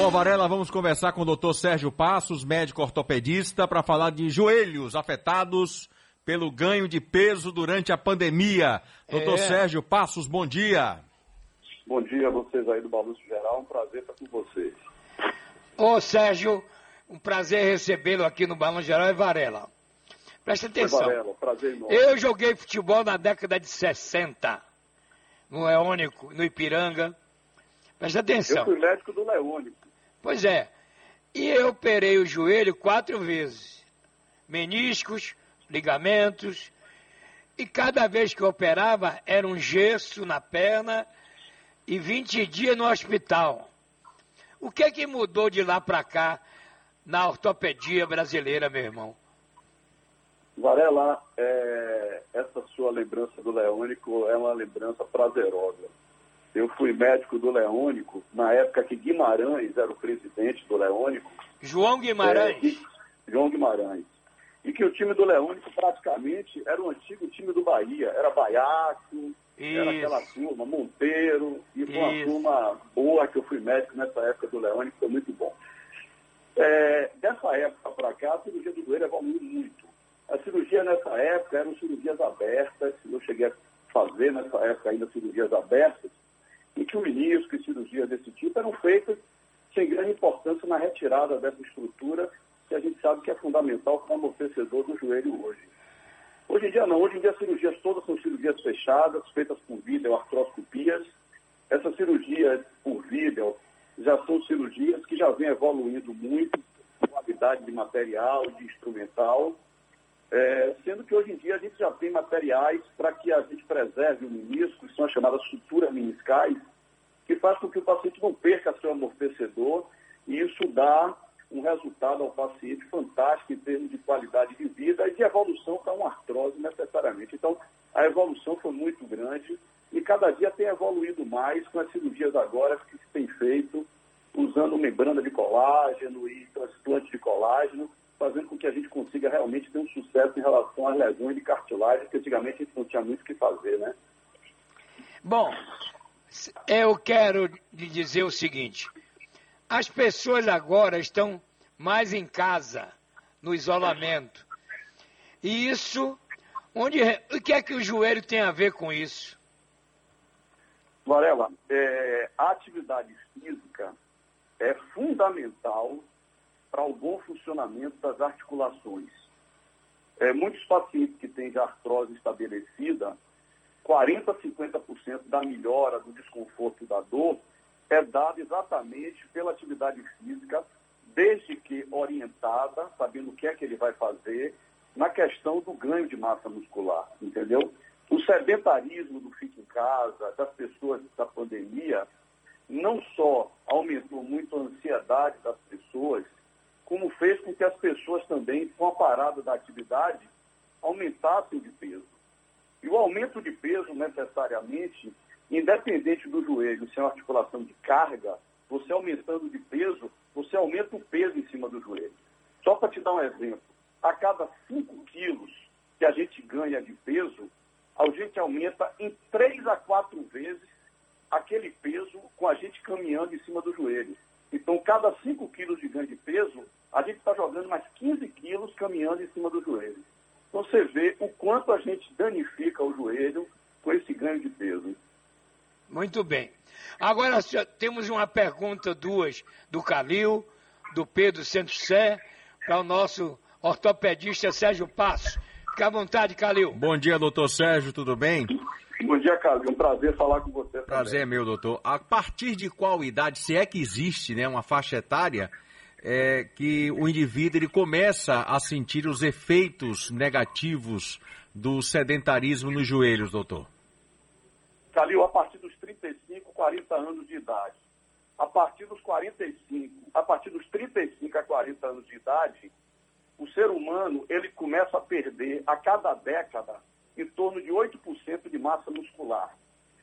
Bom, Varela, vamos conversar com o doutor Sérgio Passos, médico ortopedista, para falar de joelhos afetados pelo ganho de peso durante a pandemia. Doutor é. Sérgio Passos, bom dia. Bom dia a vocês aí do Balanço Geral, um prazer estar com vocês. Ô Sérgio, um prazer recebê-lo aqui no Balanço Geral e Varela. Presta atenção. Varela, prazer enorme. Eu joguei futebol na década de 60, no Leônico, no Ipiranga. Presta atenção. Eu fui médico do Leônico. Pois é. E eu operei o joelho quatro vezes. Meniscos, ligamentos. E cada vez que eu operava era um gesso na perna e 20 dias no hospital. O que é que mudou de lá para cá na ortopedia brasileira, meu irmão? Varela, é, essa sua lembrança do Leônico é uma lembrança prazerosa. Eu fui médico do Leônico na época que Guimarães era o presidente do Leônico. João Guimarães? É, João Guimarães. E que o time do Leônico praticamente era o antigo time do Bahia. Era Baiaco, era aquela turma, Monteiro, e foi uma Isso. turma boa que eu fui médico nessa época do Leônico, foi muito bom. É, dessa época para cá, a cirurgia do joelho evoluiu muito. A cirurgia nessa época eram cirurgias abertas, eu cheguei a fazer nessa época ainda cirurgias abertas, e que o menisco e cirurgias desse tipo eram feitas sem grande importância na retirada dessa estrutura, que a gente sabe que é fundamental para amortecedor do joelho hoje. Hoje em dia não, hoje em dia as cirurgias todas são cirurgias fechadas, feitas por vídeo, artroscopias. Essas cirurgias por vídeo já são cirurgias que já vêm evoluindo muito, qualidade de material, de instrumental, é, sendo que hoje em dia a gente já tem materiais para que a gente preserve o menisco, que são as chamadas suturas meniscais, que faz com que o paciente não perca seu amortecedor e isso dá um resultado ao paciente fantástico em termos de qualidade de vida e de evolução para uma artrose necessariamente. Então, a evolução foi muito grande e cada dia tem evoluído mais com as cirurgias agora que se tem feito usando membrana de colágeno e transplante de colágeno, fazendo com que a gente consiga realmente ter um sucesso em relação às lesões de cartilagem, que antigamente a gente não tinha muito o que fazer, né? Bom, eu quero lhe dizer o seguinte: as pessoas agora estão mais em casa, no isolamento. E isso, onde, o que é que o joelho tem a ver com isso? Varela, é, a atividade física é fundamental para o bom funcionamento das articulações. É, muitos pacientes que têm artrose estabelecida, 40% a 50% da melhora do desconforto da dor é dado exatamente pela atividade física, desde que orientada, sabendo o que é que ele vai fazer, na questão do ganho de massa muscular, entendeu? O sedentarismo do fica em casa, das pessoas da pandemia, não só aumentou muito a ansiedade das pessoas, como fez com que as pessoas também, com a parada da atividade, aumentassem de peso. E o aumento de peso, necessariamente, independente do joelho ser uma articulação de carga, você aumentando de peso, você aumenta o peso em cima do joelho. Só para te dar um exemplo, a cada 5 quilos que a gente ganha de peso, a gente aumenta em 3 a 4 vezes aquele peso com a gente caminhando em cima do joelho. Então, cada 5 quilos de ganho de peso, a gente está jogando mais 15 quilos caminhando em cima do joelho. Então você vê o quanto a gente danifica o joelho com esse ganho de peso. Muito bem. Agora temos uma pergunta, duas, do Calil, do Pedro Santos Sé, para o nosso ortopedista Sérgio Passo. Fique à vontade, Calil. Bom dia, doutor Sérgio, tudo bem? Bom dia, Calil. Um prazer falar com você. Prazer, também. meu doutor. A partir de qual idade, se é que existe né, uma faixa etária, é, que o indivíduo ele começa a sentir os efeitos negativos do sedentarismo nos joelhos, doutor? Calil, a partir dos 35, 40 anos de idade. A partir dos 45, a partir dos 35 a 40 anos de idade, o ser humano ele começa a perder a cada década em torno de 8% de massa muscular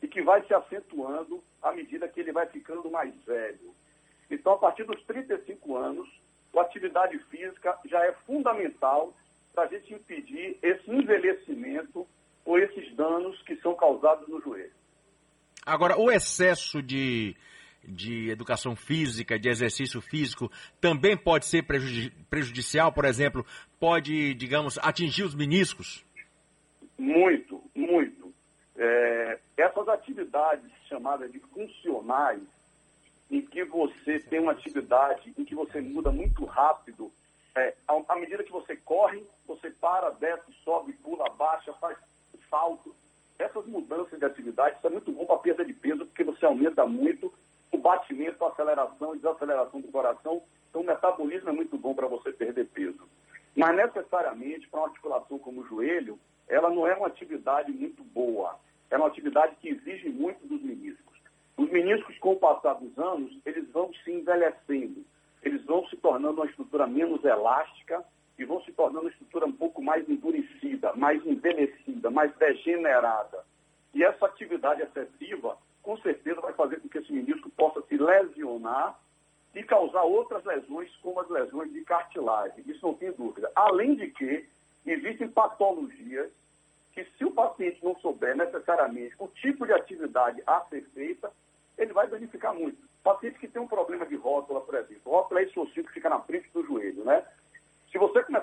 e que vai se acentuando à medida que ele vai ficando mais velho. Então, a partir dos 35 anos, a atividade física já é fundamental para a gente impedir esse envelhecimento ou esses danos que são causados no joelho. Agora, o excesso de, de educação física, de exercício físico, também pode ser prejudicial, por exemplo, pode, digamos, atingir os meniscos? Muito, muito. É, essas atividades chamadas de funcionais, em que você tem uma atividade em que você muda muito rápido, é, à medida que você corre, você para, desce, sobe, pula, baixa, faz salto. Essas mudanças de atividade, isso é muito bom para perda de peso, porque você aumenta muito o batimento, a aceleração e desaceleração do coração. Então, o metabolismo é muito bom para você perder peso. Mas, necessariamente, para uma articulação como o joelho, ela não é uma atividade muito boa. É uma atividade que exige muito dos meniscos. Os meniscos, com o passar dos anos, eles vão se envelhecendo. Eles vão se tornando uma estrutura menos elástica e vão se tornando uma estrutura um pouco mais endurecida, mais envelhecida, mais degenerada. E essa atividade excessiva, com certeza, vai fazer com que esse menisco possa se lesionar e causar outras lesões, como as lesões de cartilagem. Isso não tem dúvida. Além de que existem patologias que, se o paciente não souber necessariamente o tipo de atividade a ser feita, ele vai danificar muito. Paciente que tem um problema de rótula, por exemplo. Rótula é esse ossinho que fica na frente do joelho, né?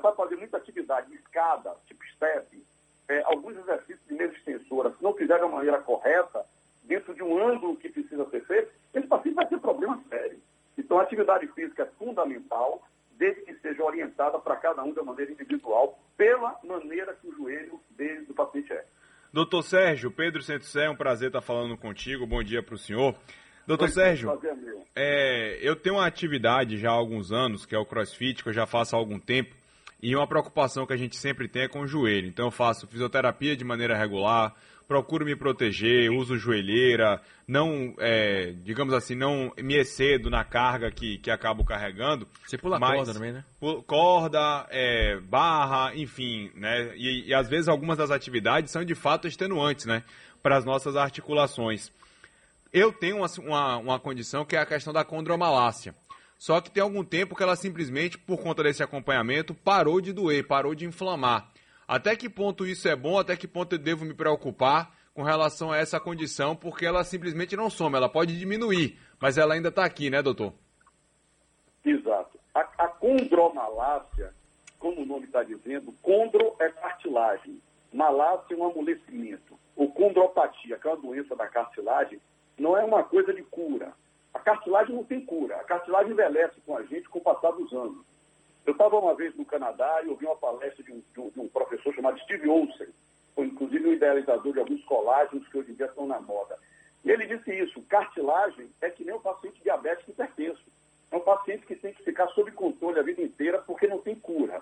A fazer muita atividade de escada, tipo step, é, alguns exercícios de mesa extensora, se não fizer de uma maneira correta, dentro de um ângulo que precisa ser feito, esse paciente vai ter problema sério. Então, a atividade física é fundamental, desde que seja orientada para cada um de maneira individual, pela maneira que o joelho dele, do paciente é. Doutor Sérgio, Pedro Centro é um prazer estar falando contigo. Bom dia para o senhor. Doutor Sérgio, é, eu tenho uma atividade já há alguns anos, que é o crossfit, que eu já faço há algum tempo, e uma preocupação que a gente sempre tem é com o joelho. Então eu faço fisioterapia de maneira regular, procuro me proteger, uso joelheira, não, é, digamos assim, não me excedo na carga que, que acabo carregando. Você pula corda também, né? Corda, é, barra, enfim, né? E, e às vezes algumas das atividades são de fato extenuantes, né? Para as nossas articulações. Eu tenho uma, uma, uma condição que é a questão da condromalácia. Só que tem algum tempo que ela simplesmente, por conta desse acompanhamento, parou de doer, parou de inflamar. Até que ponto isso é bom? Até que ponto eu devo me preocupar com relação a essa condição? Porque ela simplesmente não some, ela pode diminuir, mas ela ainda está aqui, né, doutor? Exato. A, a condromalácia, como o nome está dizendo, condro é cartilagem, malácia é um amolecimento. O condropatia, que é uma doença da cartilagem, não é uma coisa de cura. A cartilagem não tem cura. A cartilagem envelhece com a gente com o passar dos anos. Eu estava uma vez no Canadá e ouvi uma palestra de um, de um professor chamado Steve Olsen, foi inclusive o idealizador de alguns colágenos que hoje em dia estão na moda. E ele disse isso: cartilagem é que nem o paciente diabético hipertenso. É um paciente que tem que ficar sob controle a vida inteira porque não tem cura.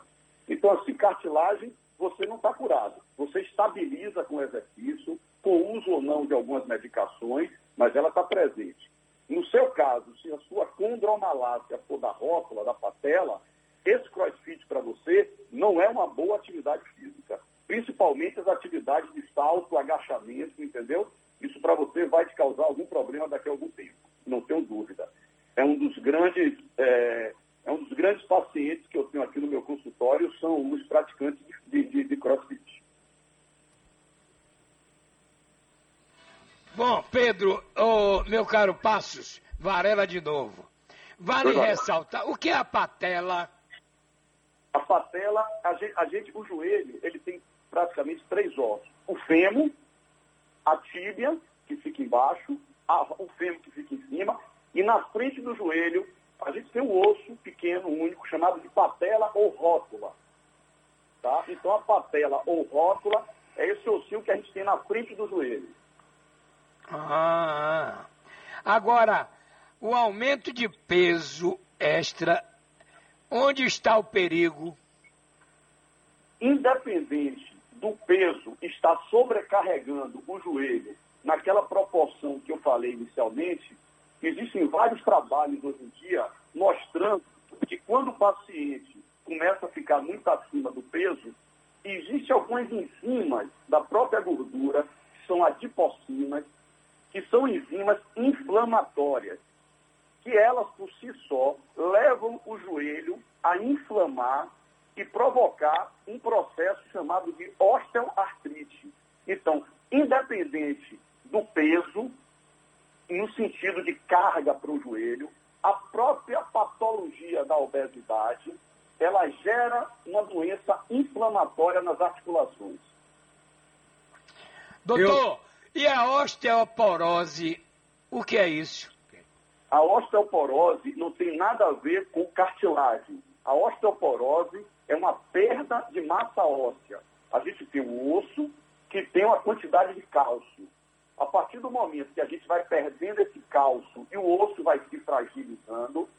Então, assim, cartilagem, você não está curado. Você estabiliza com exercício, com uso ou não de algumas medicações, mas ela está presente. No seu caso, se a sua condromalácia for da rótula, da patela, esse crossfit para você não é uma boa atividade física. Principalmente as atividades de salto, agachamento, entendeu? Isso para você vai te causar algum problema daqui a algum tempo, não tenho dúvida. É um dos grandes, é, é um dos grandes pacientes que eu tenho aqui no meu consultório, são os praticantes de, de, de crossfit. Bom, Pedro, oh, meu caro Passos, Varela de novo. Vale ressaltar, o que é a patela? A patela, a gente, a gente, o joelho, ele tem praticamente três ossos. O fêmur, a tíbia, que fica embaixo, a, o fêmur que fica em cima, e na frente do joelho, a gente tem um osso pequeno, único, chamado de patela ou rótula. Tá? Então, a patela ou rótula é esse ossinho que a gente tem na frente do joelho. Ah, agora, o aumento de peso extra, onde está o perigo? Independente do peso estar sobrecarregando o joelho naquela proporção que eu falei inicialmente, existem vários trabalhos hoje em dia mostrando que quando o paciente começa a ficar muito acima do peso, existem algumas enzimas da própria gordura, que são adipocinas, que são enzimas inflamatórias, que elas por si só levam o joelho a inflamar e provocar um processo chamado de osteoartrite. Então, independente do peso, no sentido de carga para o joelho, a própria patologia da obesidade, ela gera uma doença inflamatória nas articulações. Doutor, Eu... e a osteoporose, o que é isso? A osteoporose não tem nada a ver com cartilagem. A osteoporose é uma perda de massa óssea. A gente tem um osso que tem uma quantidade de cálcio. A partir do momento que a gente vai perdendo esse cálcio e o osso vai se fragilizando,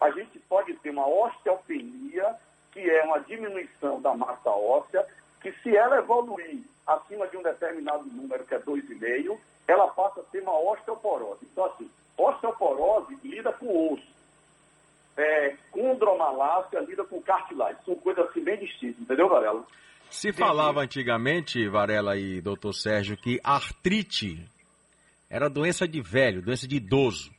a gente pode ter uma osteopenia, que é uma diminuição da massa óssea, que se ela evoluir acima de um determinado número, que é 2,5, ela passa a ter uma osteoporose. Então, assim, osteoporose lida com osso. É, condromalácia lida com cartilagem. São coisas assim bem distintas, entendeu, Varela? Se falava antigamente, Varela e doutor Sérgio, que artrite era doença de velho, doença de idoso.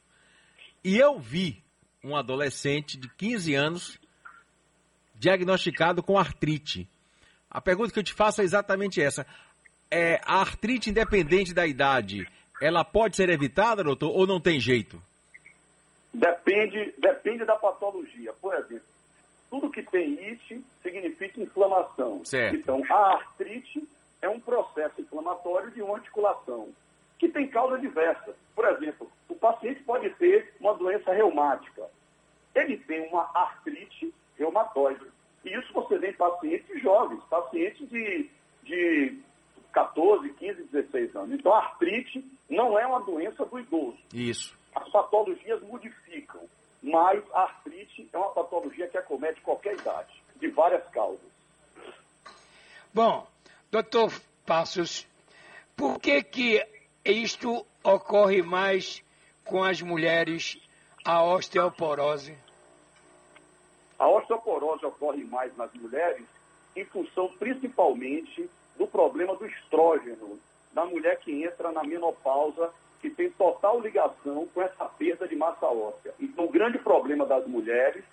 E eu vi um adolescente de 15 anos diagnosticado com artrite. A pergunta que eu te faço é exatamente essa. É, a artrite, independente da idade, ela pode ser evitada, doutor, ou não tem jeito? Depende, depende da patologia. Por exemplo, tudo que tem it significa inflamação. Certo. Então, a artrite é um processo inflamatório de uma articulação, que tem causa diversa. Por exemplo, o paciente pode ter uma doença reumática. Ele tem uma artrite reumatoide. E isso você vê em pacientes jovens, pacientes de, de 14, 15, 16 anos. Então, a artrite não é uma doença do idoso. Isso. As patologias modificam mas a artrite é uma patologia que acomete qualquer idade, de várias causas. Bom, doutor Passos, por que que isto ocorre mais com as mulheres, a osteoporose? A osteoporose ocorre mais nas mulheres em função principalmente do problema do estrógeno, da mulher que entra na menopausa que tem total ligação com essa perda de massa óssea. Então, o grande problema das mulheres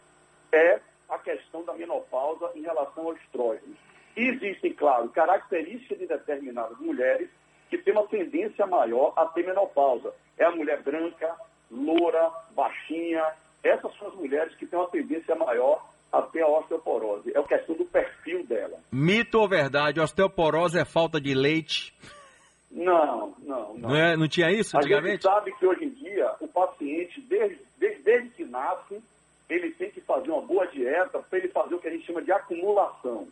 é a questão da menopausa em relação ao estrógeno. E existem, claro, características de determinadas mulheres que têm uma tendência maior a ter menopausa. É a mulher branca, loura, baixinha. Essas são as mulheres que têm uma tendência maior a ter a osteoporose. É a questão do perfil dela. Mito ou verdade? Osteoporose é falta de leite? Não, não, não. Não, é, não tinha isso antigamente? A gente sabe que hoje em dia o paciente, desde, desde, desde que nasce, ele tem que fazer uma boa dieta para ele fazer o que a gente chama de acumulação.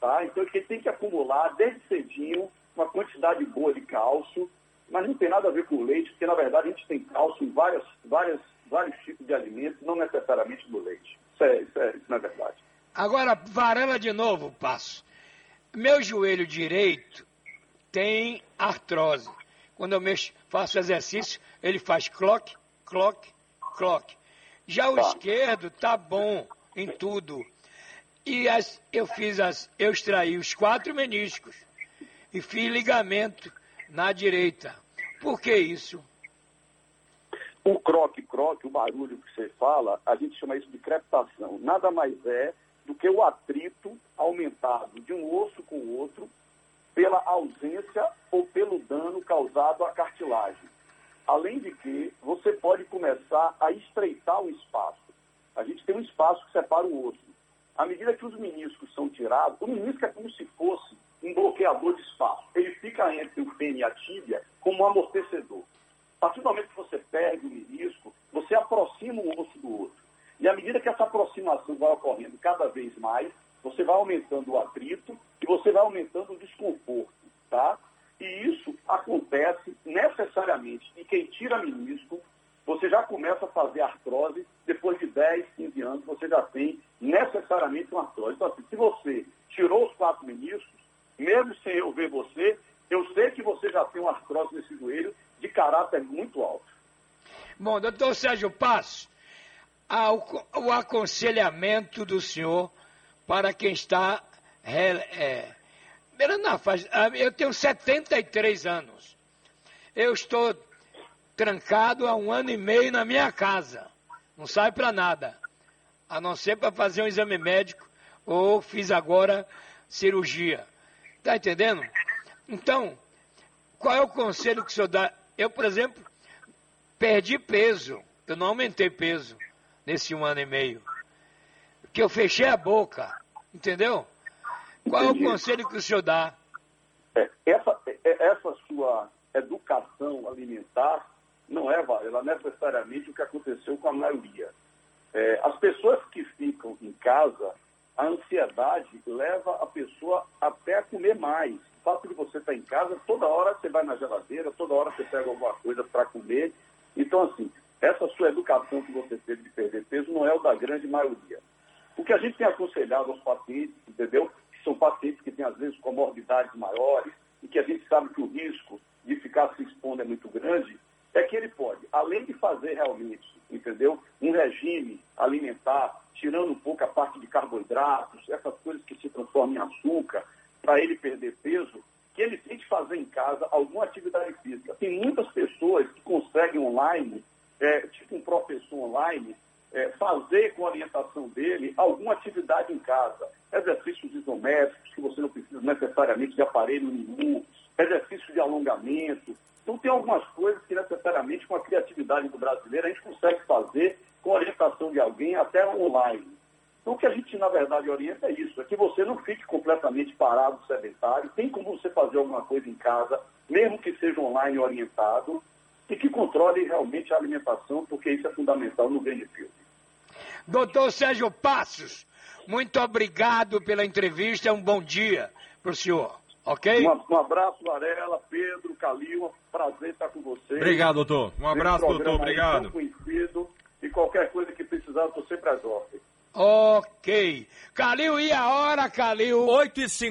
Tá? Então ele tem que acumular desde cedinho uma quantidade boa de cálcio, mas não tem nada a ver com o leite, porque na verdade a gente tem cálcio em várias, várias, vários tipos de alimentos, não necessariamente no leite. Isso, é, isso, é, isso não é verdade. Agora, varela de novo, passo. Meu joelho direito tem artrose. Quando eu mexo, faço exercício, ele faz clock, clock, clock. Já o tá. esquerdo tá bom em tudo. E as, eu fiz as, eu extraí os quatro meniscos e fiz ligamento na direita. Por que isso? O croque-croque, o barulho que você fala, a gente chama isso de crepitação. Nada mais é do que o atrito aumentado de um osso com o outro pela ausência ou pelo dano causado à cartilagem. Além de que você pode começar a estreitar o espaço. A gente tem um espaço que separa o osso. À medida que os meniscos são tirados, o menisco é como se fosse um bloqueador de espaço. Ele fica entre o pênis e a tíbia como um amortecedor. A partir do momento que você perde o menisco, você aproxima um osso do outro. E à medida que essa aproximação vai ocorrendo cada vez mais, você vai aumentando o atrito e você vai aumentando o desconforto, tá? E isso acontece necessariamente em quem tira menisco, você já começa a fazer artrose, depois de 10, 15 anos, você já tem necessariamente uma artrose. Então, assim, se você tirou os quatro meniscos, mesmo sem eu ver você, eu sei que você já tem uma artrose nesse joelho de caráter muito alto. Bom, doutor Sérgio Passo, o aconselhamento do senhor para quem está. É, ah, eu tenho 73 anos. Eu estou trancado há um ano e meio na minha casa. Não sai para nada. A não ser para fazer um exame médico ou fiz agora cirurgia. Está entendendo? Então, qual é o conselho que o senhor dá? Eu, por exemplo, perdi peso. Eu não aumentei peso nesse um ano e meio. Porque eu fechei a boca. Entendeu? Qual Entendi. é o conselho que o senhor dá? É, essa, é, essa sua educação alimentar não é, ela necessariamente o que aconteceu com a maioria. É, as pessoas que ficam em casa, a ansiedade leva a pessoa até a comer mais. O fato de você estar em casa, toda hora você vai na geladeira, toda hora você pega alguma coisa para comer. Então, assim, essa sua educação que você teve de perder peso não é o da grande maioria. O que a gente tem aconselhado aos pacientes, entendeu? Que são pacientes que têm, às vezes, comorbidades maiores e que a gente sabe que o risco de ficar se expondo é muito grande, é que ele pode, além de fazer realmente, entendeu? Um regime alimentar, tirando um pouco a parte de carboidratos, essas coisas que se transformam em açúcar, para ele perder peso, que ele tente fazer em casa alguma atividade física. Tem muitas pessoas que conseguem online, é, tipo um professor online, é, fazer com a orientação dele alguma atividade em casa. Exercícios isométricos, que você não precisa necessariamente de aparelho nenhum, exercício de alongamento. Então, tem algumas coisas que necessariamente com a criatividade do brasileiro a gente consegue fazer com a orientação de alguém até online. Então, o que a gente, na verdade, orienta é isso, é que você não fique completamente parado, sedentário, tem como você fazer alguma coisa em casa, mesmo que seja online orientado, e que controle realmente a alimentação, porque isso é fundamental no grande filme. Doutor Sérgio Passos, muito obrigado pela entrevista, um bom dia para o senhor. Ok? Um, um, abraço, Varela, Pedro, Calil, prazer estar com vocês. Obrigado, doutor. Um abraço, doutor. Obrigado. Conhecido, e qualquer coisa que precisar, estou sempre às ordens. Ok. Calil, e a hora, Calil? 8 h